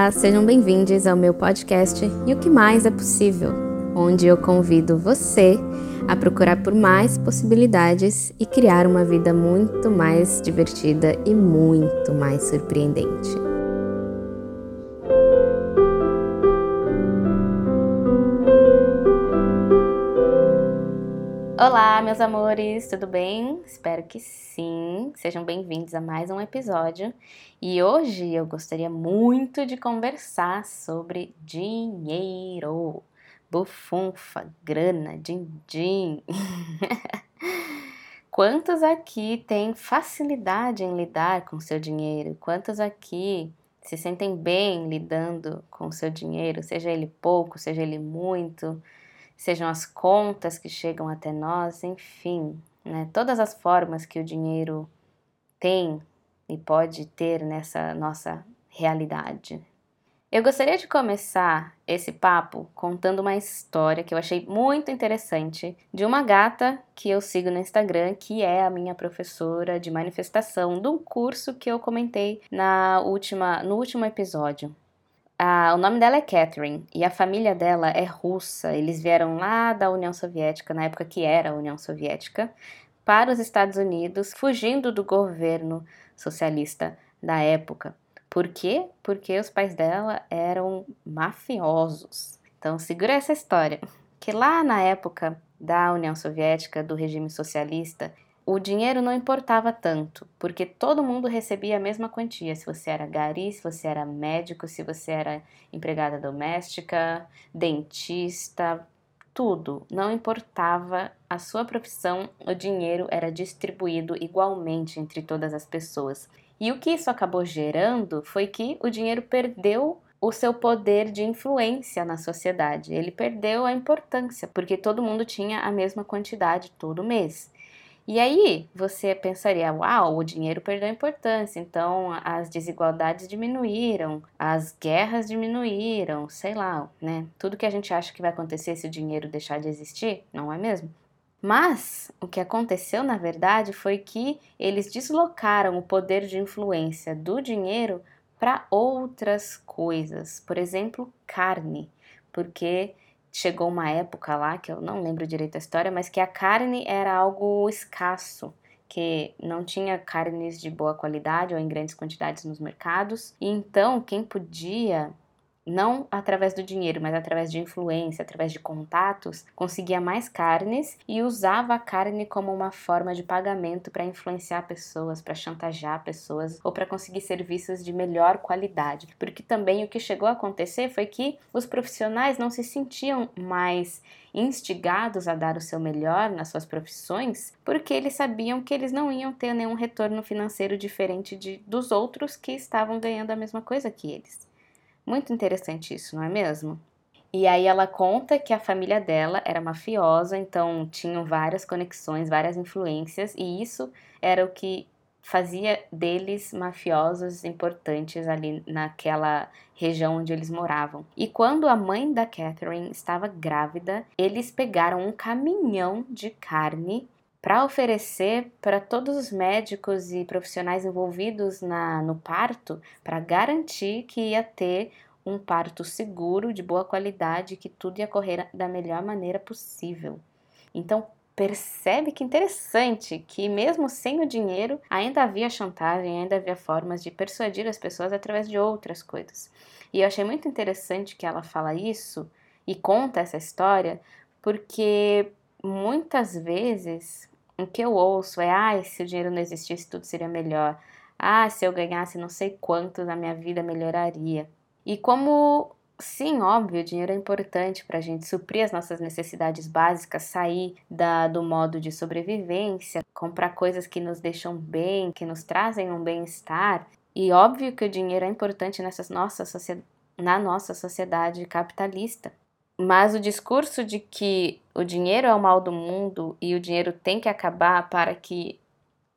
Olá, sejam bem-vindos ao meu podcast E o que mais é possível, onde eu convido você a procurar por mais possibilidades e criar uma vida muito mais divertida e muito mais surpreendente. Meus amores, tudo bem? Espero que sim. Sejam bem-vindos a mais um episódio. E hoje eu gostaria muito de conversar sobre dinheiro, bufunfa, grana, din-din. Quantos aqui têm facilidade em lidar com seu dinheiro? Quantos aqui se sentem bem lidando com seu dinheiro, seja ele pouco, seja ele muito? Sejam as contas que chegam até nós, enfim, né? todas as formas que o dinheiro tem e pode ter nessa nossa realidade. Eu gostaria de começar esse papo contando uma história que eu achei muito interessante de uma gata que eu sigo no Instagram, que é a minha professora de manifestação de um curso que eu comentei na última, no último episódio. Ah, o nome dela é Catherine e a família dela é russa. Eles vieram lá da União Soviética, na época que era a União Soviética, para os Estados Unidos, fugindo do governo socialista da época. Por quê? Porque os pais dela eram mafiosos. Então, segura essa história. Que lá na época da União Soviética, do regime socialista, o dinheiro não importava tanto, porque todo mundo recebia a mesma quantia. Se você era gari, se você era médico, se você era empregada doméstica, dentista, tudo. Não importava a sua profissão, o dinheiro era distribuído igualmente entre todas as pessoas. E o que isso acabou gerando foi que o dinheiro perdeu o seu poder de influência na sociedade. Ele perdeu a importância, porque todo mundo tinha a mesma quantidade todo mês. E aí você pensaria, uau, o dinheiro perdeu importância, então as desigualdades diminuíram, as guerras diminuíram, sei lá, né? Tudo que a gente acha que vai acontecer se o dinheiro deixar de existir, não é mesmo? Mas o que aconteceu na verdade foi que eles deslocaram o poder de influência do dinheiro para outras coisas, por exemplo, carne, porque chegou uma época lá, que eu não lembro direito a história, mas que a carne era algo escasso, que não tinha carnes de boa qualidade ou em grandes quantidades nos mercados. E então, quem podia não através do dinheiro, mas através de influência, através de contatos, conseguia mais carnes e usava a carne como uma forma de pagamento para influenciar pessoas, para chantagear pessoas ou para conseguir serviços de melhor qualidade. Porque também o que chegou a acontecer foi que os profissionais não se sentiam mais instigados a dar o seu melhor nas suas profissões, porque eles sabiam que eles não iam ter nenhum retorno financeiro diferente de, dos outros que estavam ganhando a mesma coisa que eles. Muito interessante isso, não é mesmo? E aí ela conta que a família dela era mafiosa, então tinham várias conexões, várias influências, e isso era o que fazia deles mafiosos importantes ali naquela região onde eles moravam. E quando a mãe da Catherine estava grávida, eles pegaram um caminhão de carne para oferecer para todos os médicos e profissionais envolvidos na, no parto, para garantir que ia ter um parto seguro, de boa qualidade, que tudo ia correr da melhor maneira possível. Então, percebe que interessante que mesmo sem o dinheiro ainda havia chantagem, ainda havia formas de persuadir as pessoas através de outras coisas. E eu achei muito interessante que ela fala isso e conta essa história, porque muitas vezes o que eu ouço é: ah, se o dinheiro não existisse, tudo seria melhor. Ah, se eu ganhasse não sei quantos, a minha vida melhoraria. E como, sim, óbvio, o dinheiro é importante para a gente suprir as nossas necessidades básicas, sair da, do modo de sobrevivência, comprar coisas que nos deixam bem, que nos trazem um bem-estar. E óbvio que o dinheiro é importante nessa nossa na nossa sociedade capitalista. Mas o discurso de que o dinheiro é o mal do mundo e o dinheiro tem que acabar para que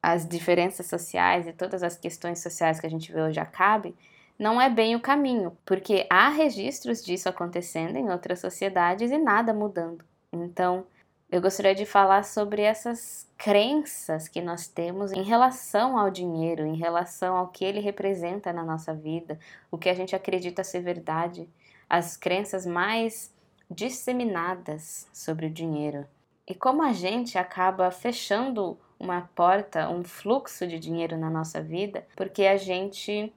as diferenças sociais e todas as questões sociais que a gente vê hoje acabem, não é bem o caminho, porque há registros disso acontecendo em outras sociedades e nada mudando. Então, eu gostaria de falar sobre essas crenças que nós temos em relação ao dinheiro, em relação ao que ele representa na nossa vida, o que a gente acredita ser verdade, as crenças mais disseminadas sobre o dinheiro. E como a gente acaba fechando uma porta, um fluxo de dinheiro na nossa vida, porque a gente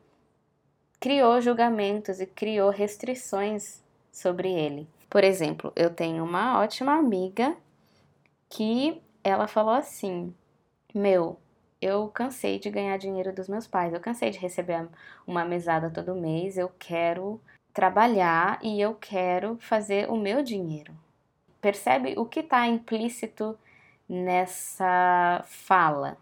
criou julgamentos e criou restrições sobre ele. Por exemplo, eu tenho uma ótima amiga que ela falou assim: Meu, eu cansei de ganhar dinheiro dos meus pais, eu cansei de receber uma mesada todo mês, eu quero trabalhar e eu quero fazer o meu dinheiro. Percebe o que está implícito nessa fala?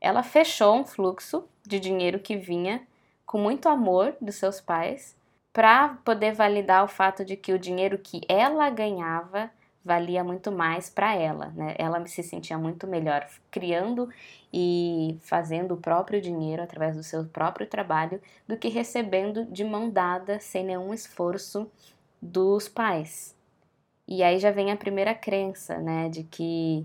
Ela fechou um fluxo de dinheiro que vinha com muito amor dos seus pais para poder validar o fato de que o dinheiro que ela ganhava valia muito mais para ela, né? Ela se sentia muito melhor criando e fazendo o próprio dinheiro através do seu próprio trabalho do que recebendo de mão dada sem nenhum esforço dos pais. E aí já vem a primeira crença, né, de que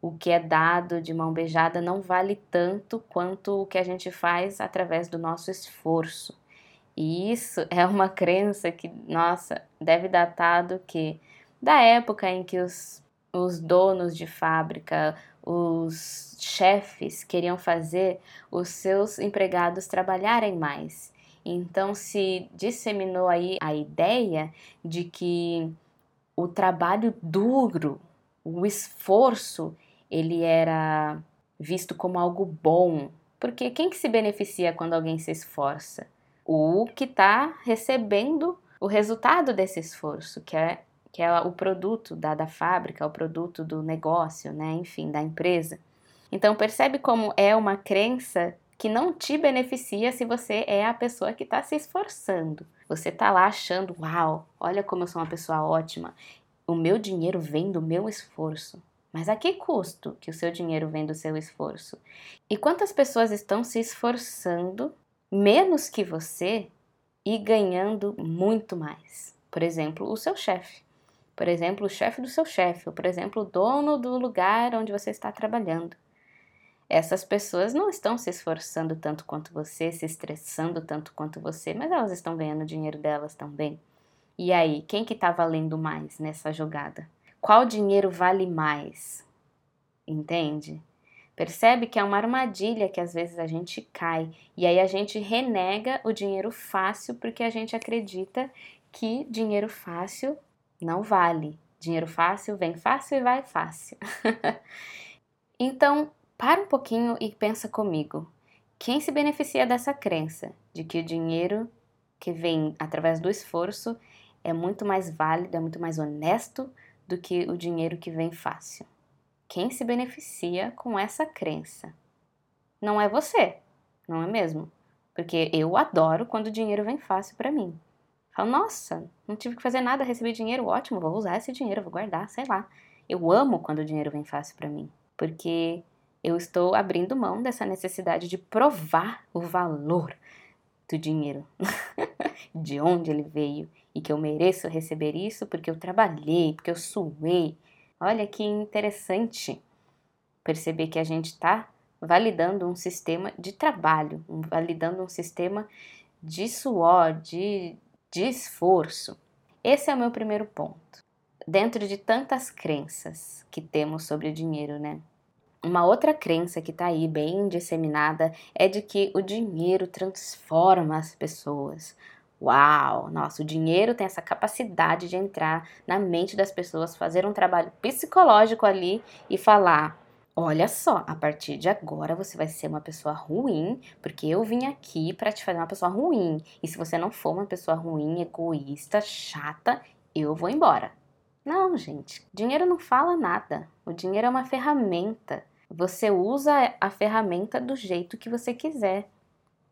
o que é dado de mão beijada não vale tanto quanto o que a gente faz através do nosso esforço. E isso é uma crença que, nossa, deve datar do que da época em que os, os donos de fábrica, os chefes queriam fazer os seus empregados trabalharem mais. Então se disseminou aí a ideia de que o trabalho duro, o esforço, ele era visto como algo bom. Porque quem que se beneficia quando alguém se esforça? O que está recebendo o resultado desse esforço, que é que é o produto da, da fábrica, o produto do negócio, né? Enfim, da empresa. Então percebe como é uma crença que não te beneficia se você é a pessoa que está se esforçando. Você está lá achando, uau, olha como eu sou uma pessoa ótima. O meu dinheiro vem do meu esforço. Mas a que custo que o seu dinheiro vem do seu esforço? E quantas pessoas estão se esforçando menos que você e ganhando muito mais? Por exemplo, o seu chefe por exemplo, o chefe do seu chefe, ou por exemplo, o dono do lugar onde você está trabalhando. Essas pessoas não estão se esforçando tanto quanto você, se estressando tanto quanto você, mas elas estão ganhando dinheiro delas também. E aí, quem que está valendo mais nessa jogada? Qual dinheiro vale mais? Entende? Percebe que é uma armadilha que às vezes a gente cai e aí a gente renega o dinheiro fácil porque a gente acredita que dinheiro fácil não vale. Dinheiro fácil vem fácil e vai fácil. então, para um pouquinho e pensa comigo. Quem se beneficia dessa crença de que o dinheiro que vem através do esforço é muito mais válido, é muito mais honesto do que o dinheiro que vem fácil? Quem se beneficia com essa crença? Não é você, não é mesmo? Porque eu adoro quando o dinheiro vem fácil para mim. Falo, nossa, não tive que fazer nada, recebi dinheiro, ótimo, vou usar esse dinheiro, vou guardar, sei lá. Eu amo quando o dinheiro vem fácil para mim, porque eu estou abrindo mão dessa necessidade de provar o valor do dinheiro, de onde ele veio e que eu mereço receber isso porque eu trabalhei, porque eu suei. Olha que interessante perceber que a gente está validando um sistema de trabalho, validando um sistema de suor, de, de esforço. Esse é o meu primeiro ponto. Dentro de tantas crenças que temos sobre o dinheiro, né? Uma outra crença que está aí bem disseminada é de que o dinheiro transforma as pessoas. Uau! Nossa, o dinheiro tem essa capacidade de entrar na mente das pessoas, fazer um trabalho psicológico ali e falar: Olha só, a partir de agora você vai ser uma pessoa ruim, porque eu vim aqui para te fazer uma pessoa ruim. E se você não for uma pessoa ruim, egoísta, chata, eu vou embora. Não, gente, dinheiro não fala nada. O dinheiro é uma ferramenta. Você usa a ferramenta do jeito que você quiser.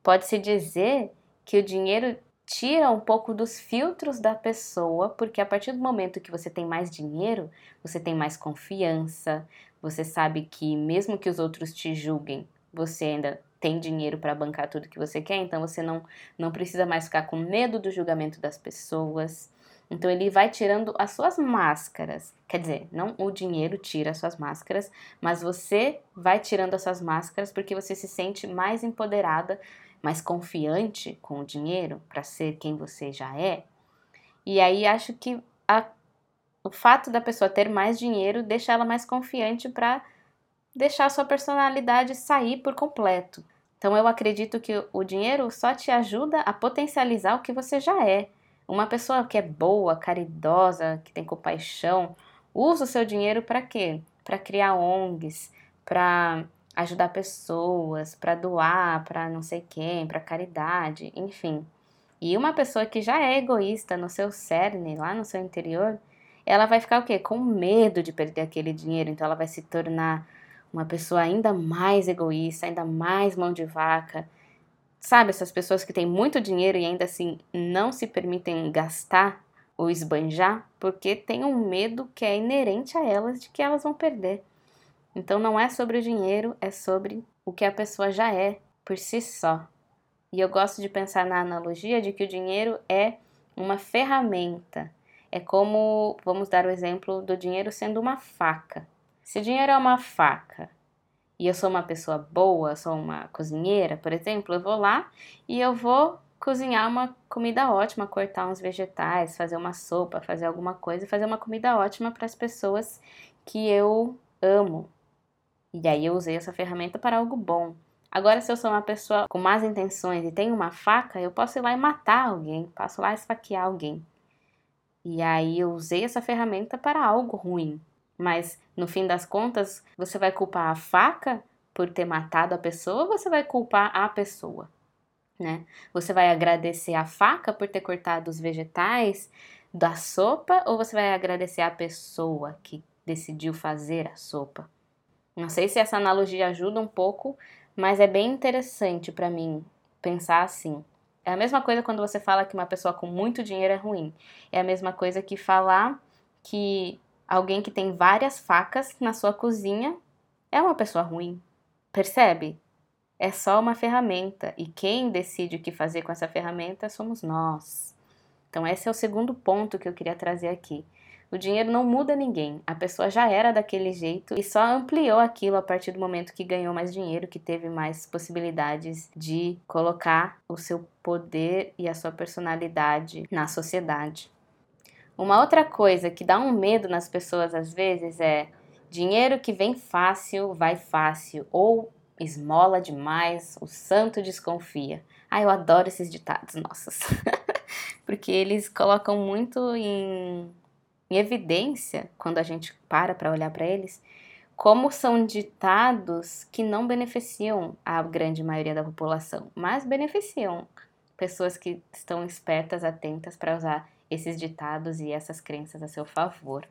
Pode-se dizer que o dinheiro tira um pouco dos filtros da pessoa, porque a partir do momento que você tem mais dinheiro, você tem mais confiança, você sabe que mesmo que os outros te julguem, você ainda tem dinheiro para bancar tudo que você quer, então você não, não precisa mais ficar com medo do julgamento das pessoas. Então ele vai tirando as suas máscaras. Quer dizer, não o dinheiro tira as suas máscaras, mas você vai tirando as suas máscaras porque você se sente mais empoderada, mais confiante com o dinheiro para ser quem você já é. E aí acho que a, o fato da pessoa ter mais dinheiro deixa ela mais confiante para deixar sua personalidade sair por completo. Então eu acredito que o dinheiro só te ajuda a potencializar o que você já é. Uma pessoa que é boa, caridosa, que tem compaixão, usa o seu dinheiro para quê? Para criar ONGs, para ajudar pessoas, para doar para não sei quem, para caridade, enfim. E uma pessoa que já é egoísta no seu cerne, lá no seu interior, ela vai ficar o quê? Com medo de perder aquele dinheiro, então ela vai se tornar uma pessoa ainda mais egoísta, ainda mais mão de vaca. Sabe, essas pessoas que têm muito dinheiro e ainda assim não se permitem gastar ou esbanjar porque tem um medo que é inerente a elas de que elas vão perder. Então não é sobre o dinheiro, é sobre o que a pessoa já é por si só. E eu gosto de pensar na analogia de que o dinheiro é uma ferramenta. É como, vamos dar o exemplo do dinheiro sendo uma faca. Se o dinheiro é uma faca e eu sou uma pessoa boa, sou uma cozinheira, por exemplo, eu vou lá e eu vou cozinhar uma comida ótima, cortar uns vegetais, fazer uma sopa, fazer alguma coisa, fazer uma comida ótima para as pessoas que eu amo. E aí eu usei essa ferramenta para algo bom. Agora, se eu sou uma pessoa com más intenções e tenho uma faca, eu posso ir lá e matar alguém, posso lá esfaquear alguém. E aí eu usei essa ferramenta para algo ruim. Mas no fim das contas, você vai culpar a faca por ter matado a pessoa ou você vai culpar a pessoa? Né? Você vai agradecer a faca por ter cortado os vegetais da sopa ou você vai agradecer a pessoa que decidiu fazer a sopa? Não sei se essa analogia ajuda um pouco, mas é bem interessante para mim pensar assim. É a mesma coisa quando você fala que uma pessoa com muito dinheiro é ruim. É a mesma coisa que falar que Alguém que tem várias facas na sua cozinha é uma pessoa ruim. Percebe? É só uma ferramenta e quem decide o que fazer com essa ferramenta somos nós. Então, esse é o segundo ponto que eu queria trazer aqui. O dinheiro não muda ninguém. A pessoa já era daquele jeito e só ampliou aquilo a partir do momento que ganhou mais dinheiro, que teve mais possibilidades de colocar o seu poder e a sua personalidade na sociedade. Uma outra coisa que dá um medo nas pessoas às vezes é dinheiro que vem fácil, vai fácil, ou esmola demais, o santo desconfia. Ah, eu adoro esses ditados, nossas. Porque eles colocam muito em, em evidência, quando a gente para para olhar para eles, como são ditados que não beneficiam a grande maioria da população, mas beneficiam pessoas que estão espertas, atentas para usar esses ditados e essas crenças a seu favor.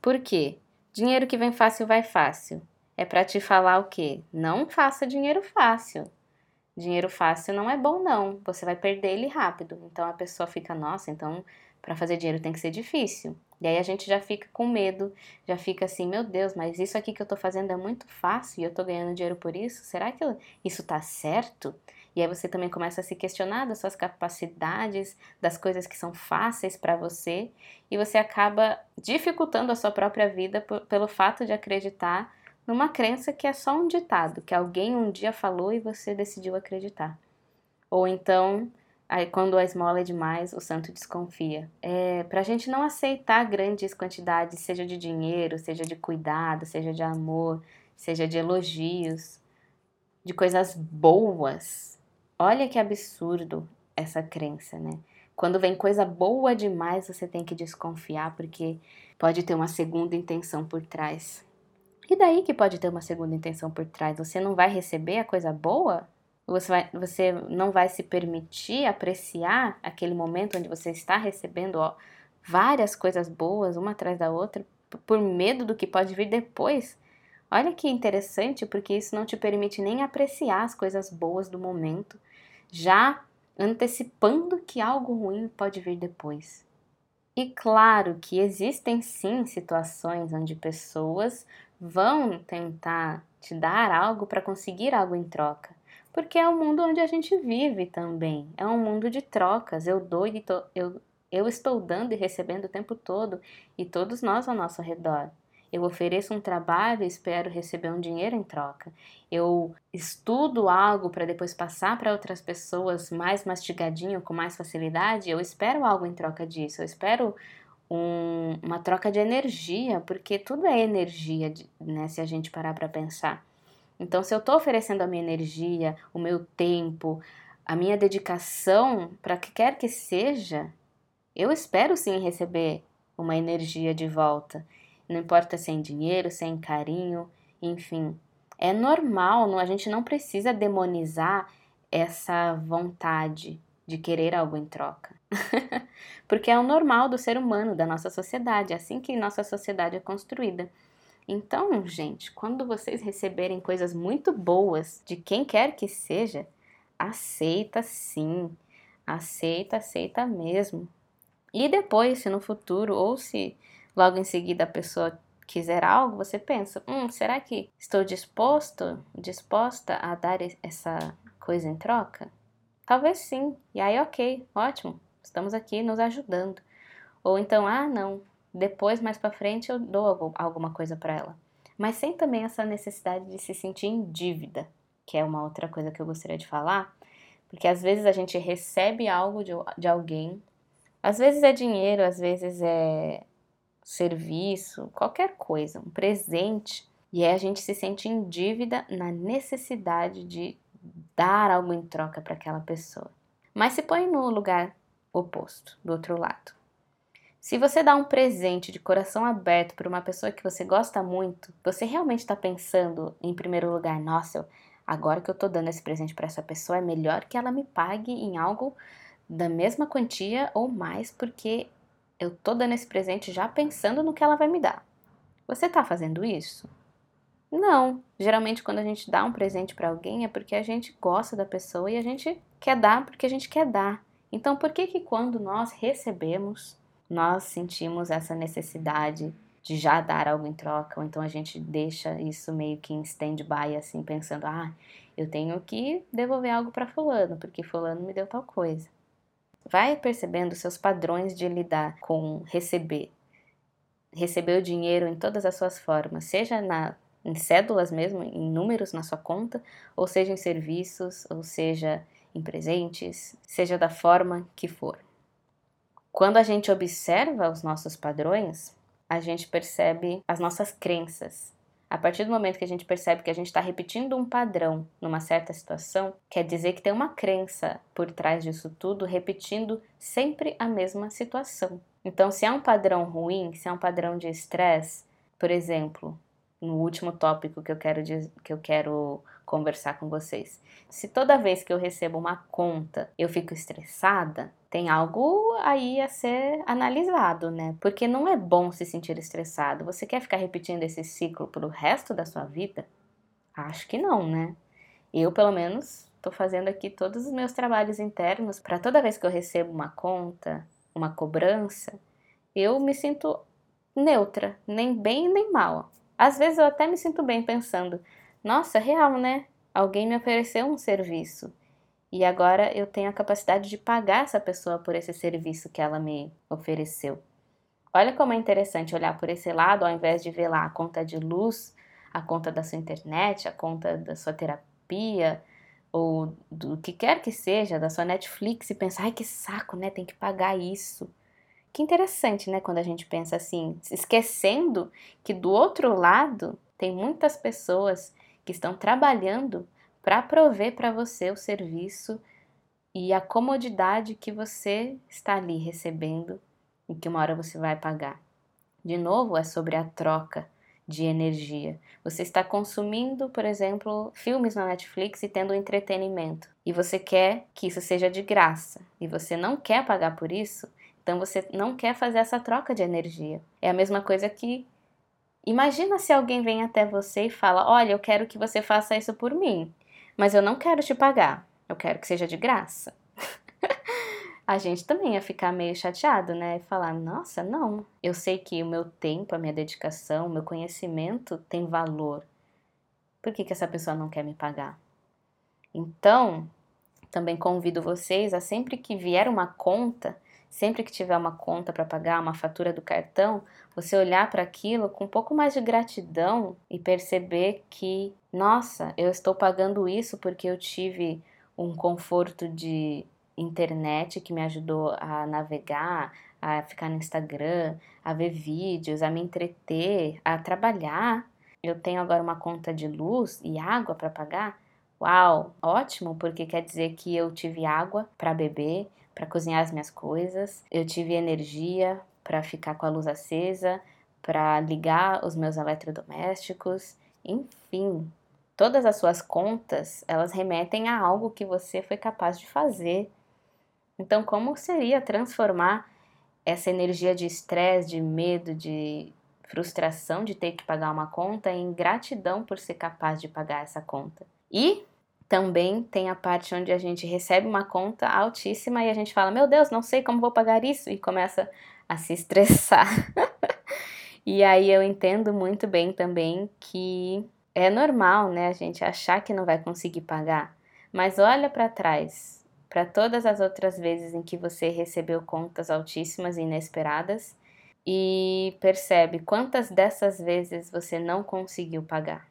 Por quê? Dinheiro que vem fácil vai fácil. É para te falar o quê? Não faça dinheiro fácil. Dinheiro fácil não é bom não, você vai perder ele rápido. Então a pessoa fica, nossa, então para fazer dinheiro tem que ser difícil. E aí a gente já fica com medo, já fica assim, meu Deus, mas isso aqui que eu tô fazendo é muito fácil e eu tô ganhando dinheiro por isso? Será que isso tá certo? E aí você também começa a se questionar das suas capacidades, das coisas que são fáceis para você, e você acaba dificultando a sua própria vida por, pelo fato de acreditar numa crença que é só um ditado, que alguém um dia falou e você decidiu acreditar. Ou então, aí, quando a esmola é demais, o santo desconfia. É, para a gente não aceitar grandes quantidades, seja de dinheiro, seja de cuidado, seja de amor, seja de elogios, de coisas boas, Olha que absurdo essa crença, né? Quando vem coisa boa demais, você tem que desconfiar, porque pode ter uma segunda intenção por trás. E daí que pode ter uma segunda intenção por trás? Você não vai receber a coisa boa? Você, vai, você não vai se permitir apreciar aquele momento onde você está recebendo ó, várias coisas boas, uma atrás da outra, por medo do que pode vir depois? Olha que interessante, porque isso não te permite nem apreciar as coisas boas do momento, já antecipando que algo ruim pode vir depois. E claro que existem sim situações onde pessoas vão tentar te dar algo para conseguir algo em troca, porque é o mundo onde a gente vive também. É um mundo de trocas. Eu dou e tô, eu Eu estou dando e recebendo o tempo todo e todos nós ao nosso redor. Eu ofereço um trabalho e espero receber um dinheiro em troca. Eu estudo algo para depois passar para outras pessoas mais mastigadinho, com mais facilidade. Eu espero algo em troca disso. Eu espero um, uma troca de energia, porque tudo é energia, né? Se a gente parar para pensar. Então, se eu estou oferecendo a minha energia, o meu tempo, a minha dedicação para que quer que seja, eu espero sim receber uma energia de volta. Não importa se é em dinheiro, se é em carinho, enfim. É normal, a gente não precisa demonizar essa vontade de querer algo em troca. Porque é o normal do ser humano, da nossa sociedade, é assim que nossa sociedade é construída. Então, gente, quando vocês receberem coisas muito boas de quem quer que seja, aceita sim. Aceita, aceita mesmo. E depois, se no futuro ou se logo em seguida a pessoa quiser algo, você pensa: hum, será que estou disposto, disposta a dar essa coisa em troca? Talvez sim. E aí, ok, ótimo, estamos aqui nos ajudando. Ou então, ah, não, depois, mais para frente, eu dou alguma coisa para ela. Mas sem também essa necessidade de se sentir em dívida, que é uma outra coisa que eu gostaria de falar, porque às vezes a gente recebe algo de, de alguém, às vezes é dinheiro, às vezes é serviço, qualquer coisa, um presente, e aí a gente se sente em dívida na necessidade de dar algo em troca para aquela pessoa. Mas se põe no lugar oposto, do outro lado. Se você dá um presente de coração aberto para uma pessoa que você gosta muito, você realmente está pensando, em primeiro lugar, nossa, agora que eu estou dando esse presente para essa pessoa, é melhor que ela me pague em algo da mesma quantia ou mais, porque eu tô dando esse presente já pensando no que ela vai me dar. Você tá fazendo isso? Não. Geralmente quando a gente dá um presente para alguém é porque a gente gosta da pessoa e a gente quer dar porque a gente quer dar. Então por que que quando nós recebemos, nós sentimos essa necessidade de já dar algo em troca, ou então a gente deixa isso meio que em stand-by assim, pensando: "Ah, eu tenho que devolver algo para fulano, porque fulano me deu tal coisa". Vai percebendo seus padrões de lidar com receber. Receber o dinheiro em todas as suas formas, seja na, em cédulas mesmo, em números na sua conta, ou seja em serviços, ou seja em presentes, seja da forma que for. Quando a gente observa os nossos padrões, a gente percebe as nossas crenças, a partir do momento que a gente percebe que a gente está repetindo um padrão numa certa situação, quer dizer que tem uma crença por trás disso tudo, repetindo sempre a mesma situação. Então, se é um padrão ruim, se é um padrão de estresse, por exemplo, no último tópico que eu quero que eu quero conversar com vocês. Se toda vez que eu recebo uma conta eu fico estressada, tem algo aí a ser analisado, né? Porque não é bom se sentir estressado. Você quer ficar repetindo esse ciclo pro resto da sua vida? Acho que não, né? Eu, pelo menos, estou fazendo aqui todos os meus trabalhos internos para toda vez que eu recebo uma conta, uma cobrança, eu me sinto neutra, nem bem nem mal. Às vezes eu até me sinto bem pensando, nossa, real, né? Alguém me ofereceu um serviço e agora eu tenho a capacidade de pagar essa pessoa por esse serviço que ela me ofereceu. Olha como é interessante olhar por esse lado ao invés de ver lá a conta de luz, a conta da sua internet, a conta da sua terapia ou do que quer que seja, da sua Netflix e pensar, ai que saco, né? Tem que pagar isso. Que interessante, né, quando a gente pensa assim, esquecendo que do outro lado tem muitas pessoas que estão trabalhando para prover para você o serviço e a comodidade que você está ali recebendo e que uma hora você vai pagar. De novo, é sobre a troca de energia. Você está consumindo, por exemplo, filmes na Netflix e tendo entretenimento, e você quer que isso seja de graça, e você não quer pagar por isso, então você não quer fazer essa troca de energia. É a mesma coisa que Imagina se alguém vem até você e fala: Olha, eu quero que você faça isso por mim, mas eu não quero te pagar, eu quero que seja de graça. a gente também ia ficar meio chateado, né? E falar: Nossa, não, eu sei que o meu tempo, a minha dedicação, o meu conhecimento tem valor. Por que, que essa pessoa não quer me pagar? Então, também convido vocês a sempre que vier uma conta sempre que tiver uma conta para pagar, uma fatura do cartão, você olhar para aquilo com um pouco mais de gratidão e perceber que, nossa, eu estou pagando isso porque eu tive um conforto de internet que me ajudou a navegar, a ficar no Instagram, a ver vídeos, a me entreter, a trabalhar. Eu tenho agora uma conta de luz e água para pagar. Uau, ótimo, porque quer dizer que eu tive água para beber, para cozinhar as minhas coisas, eu tive energia para ficar com a luz acesa, para ligar os meus eletrodomésticos, enfim, todas as suas contas, elas remetem a algo que você foi capaz de fazer. Então, como seria transformar essa energia de estresse, de medo, de frustração de ter que pagar uma conta em gratidão por ser capaz de pagar essa conta? E também tem a parte onde a gente recebe uma conta altíssima e a gente fala: Meu Deus, não sei como vou pagar isso, e começa a se estressar. e aí eu entendo muito bem também que é normal, né, a gente achar que não vai conseguir pagar, mas olha para trás, para todas as outras vezes em que você recebeu contas altíssimas e inesperadas e percebe quantas dessas vezes você não conseguiu pagar.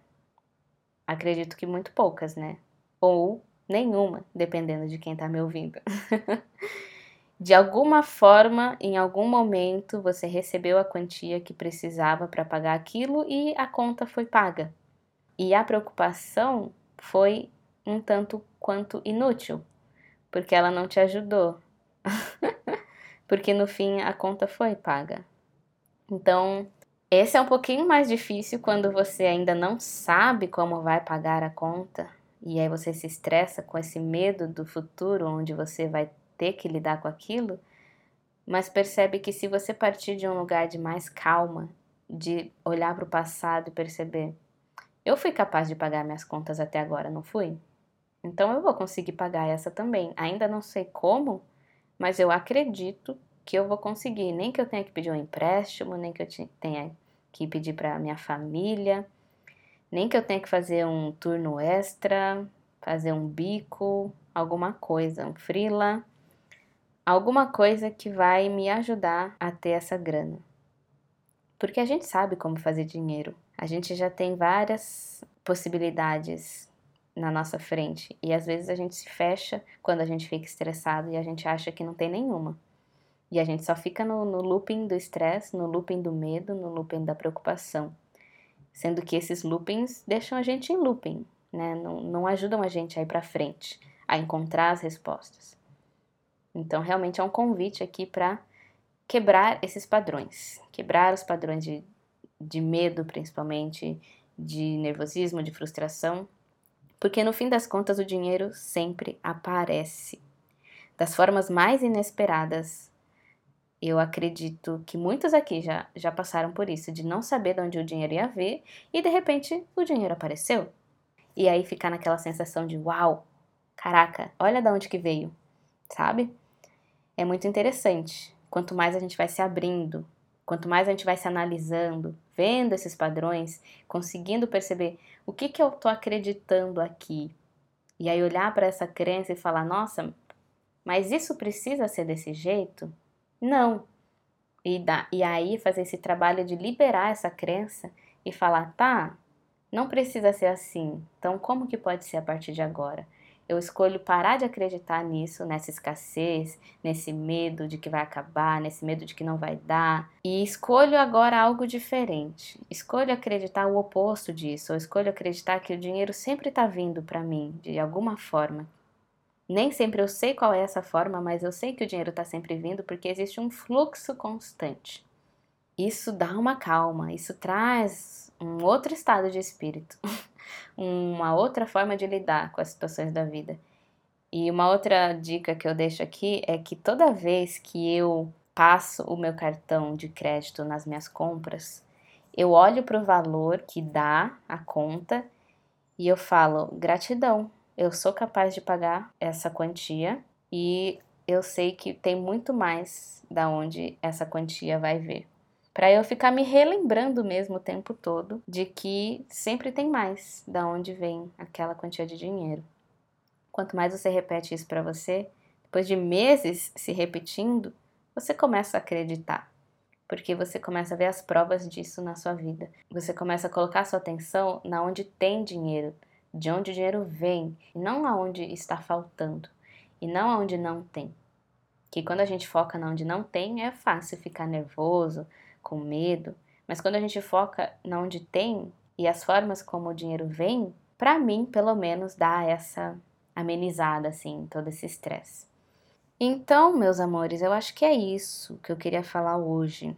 Acredito que muito poucas, né? Ou nenhuma, dependendo de quem está me ouvindo. de alguma forma, em algum momento, você recebeu a quantia que precisava para pagar aquilo e a conta foi paga. E a preocupação foi um tanto quanto inútil, porque ela não te ajudou. porque no fim a conta foi paga. Então, esse é um pouquinho mais difícil quando você ainda não sabe como vai pagar a conta e aí você se estressa com esse medo do futuro, onde você vai ter que lidar com aquilo, mas percebe que se você partir de um lugar de mais calma, de olhar para o passado e perceber, eu fui capaz de pagar minhas contas até agora, não fui? Então eu vou conseguir pagar essa também. Ainda não sei como, mas eu acredito que eu vou conseguir. Nem que eu tenha que pedir um empréstimo, nem que eu tenha que pedir para minha família, nem que eu tenha que fazer um turno extra, fazer um bico, alguma coisa, um frila, alguma coisa que vai me ajudar a ter essa grana. Porque a gente sabe como fazer dinheiro. A gente já tem várias possibilidades na nossa frente e às vezes a gente se fecha quando a gente fica estressado e a gente acha que não tem nenhuma. E a gente só fica no, no looping do estresse, no looping do medo, no looping da preocupação sendo que esses loopings deixam a gente em looping, né? não, não ajudam a gente a ir para frente, a encontrar as respostas. Então, realmente é um convite aqui para quebrar esses padrões, quebrar os padrões de, de medo, principalmente, de nervosismo, de frustração, porque no fim das contas o dinheiro sempre aparece das formas mais inesperadas eu acredito que muitos aqui já, já passaram por isso, de não saber de onde o dinheiro ia vir e de repente o dinheiro apareceu. E aí ficar naquela sensação de uau, caraca, olha de onde que veio, sabe? É muito interessante. Quanto mais a gente vai se abrindo, quanto mais a gente vai se analisando, vendo esses padrões, conseguindo perceber o que, que eu tô acreditando aqui. E aí olhar para essa crença e falar, nossa, mas isso precisa ser desse jeito? Não. E, dá, e aí fazer esse trabalho de liberar essa crença e falar, tá, não precisa ser assim. Então, como que pode ser a partir de agora? Eu escolho parar de acreditar nisso, nessa escassez, nesse medo de que vai acabar, nesse medo de que não vai dar, e escolho agora algo diferente. Escolho acreditar o oposto disso, ou escolho acreditar que o dinheiro sempre está vindo para mim de alguma forma, nem sempre eu sei qual é essa forma, mas eu sei que o dinheiro está sempre vindo porque existe um fluxo constante. Isso dá uma calma, isso traz um outro estado de espírito, uma outra forma de lidar com as situações da vida. E uma outra dica que eu deixo aqui é que toda vez que eu passo o meu cartão de crédito nas minhas compras, eu olho para o valor que dá a conta e eu falo gratidão, eu sou capaz de pagar essa quantia e eu sei que tem muito mais da onde essa quantia vai vir. Para eu ficar me relembrando mesmo o tempo todo de que sempre tem mais da onde vem aquela quantia de dinheiro. Quanto mais você repete isso para você, depois de meses se repetindo, você começa a acreditar. Porque você começa a ver as provas disso na sua vida. Você começa a colocar sua atenção na onde tem dinheiro, de onde o dinheiro vem, e não aonde está faltando, e não aonde não tem. Que quando a gente foca na onde não tem, é fácil ficar nervoso, com medo, mas quando a gente foca na onde tem e as formas como o dinheiro vem, para mim, pelo menos, dá essa amenizada assim, todo esse estresse. Então, meus amores, eu acho que é isso que eu queria falar hoje.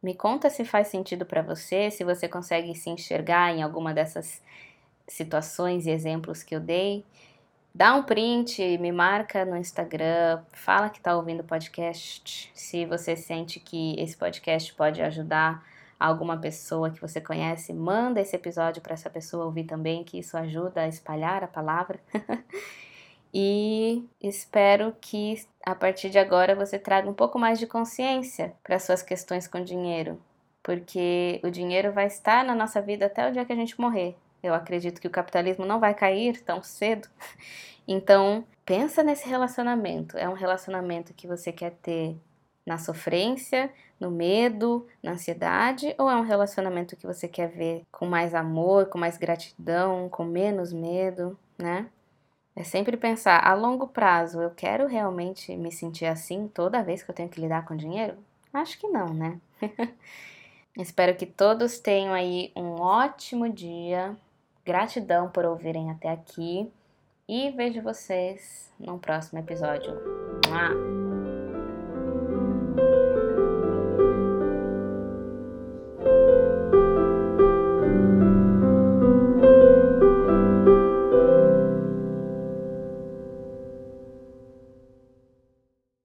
Me conta se faz sentido para você, se você consegue se enxergar em alguma dessas situações e exemplos que eu dei. Dá um print, me marca no Instagram, fala que está ouvindo o podcast, se você sente que esse podcast pode ajudar alguma pessoa que você conhece, manda esse episódio para essa pessoa ouvir também, que isso ajuda a espalhar a palavra. e espero que a partir de agora você traga um pouco mais de consciência para suas questões com dinheiro, porque o dinheiro vai estar na nossa vida até o dia que a gente morrer. Eu acredito que o capitalismo não vai cair tão cedo. Então, pensa nesse relacionamento. É um relacionamento que você quer ter na sofrência, no medo, na ansiedade, ou é um relacionamento que você quer ver com mais amor, com mais gratidão, com menos medo, né? É sempre pensar a longo prazo, eu quero realmente me sentir assim toda vez que eu tenho que lidar com dinheiro? Acho que não, né? Espero que todos tenham aí um ótimo dia. Gratidão por ouvirem até aqui e vejo vocês no próximo episódio. Mua!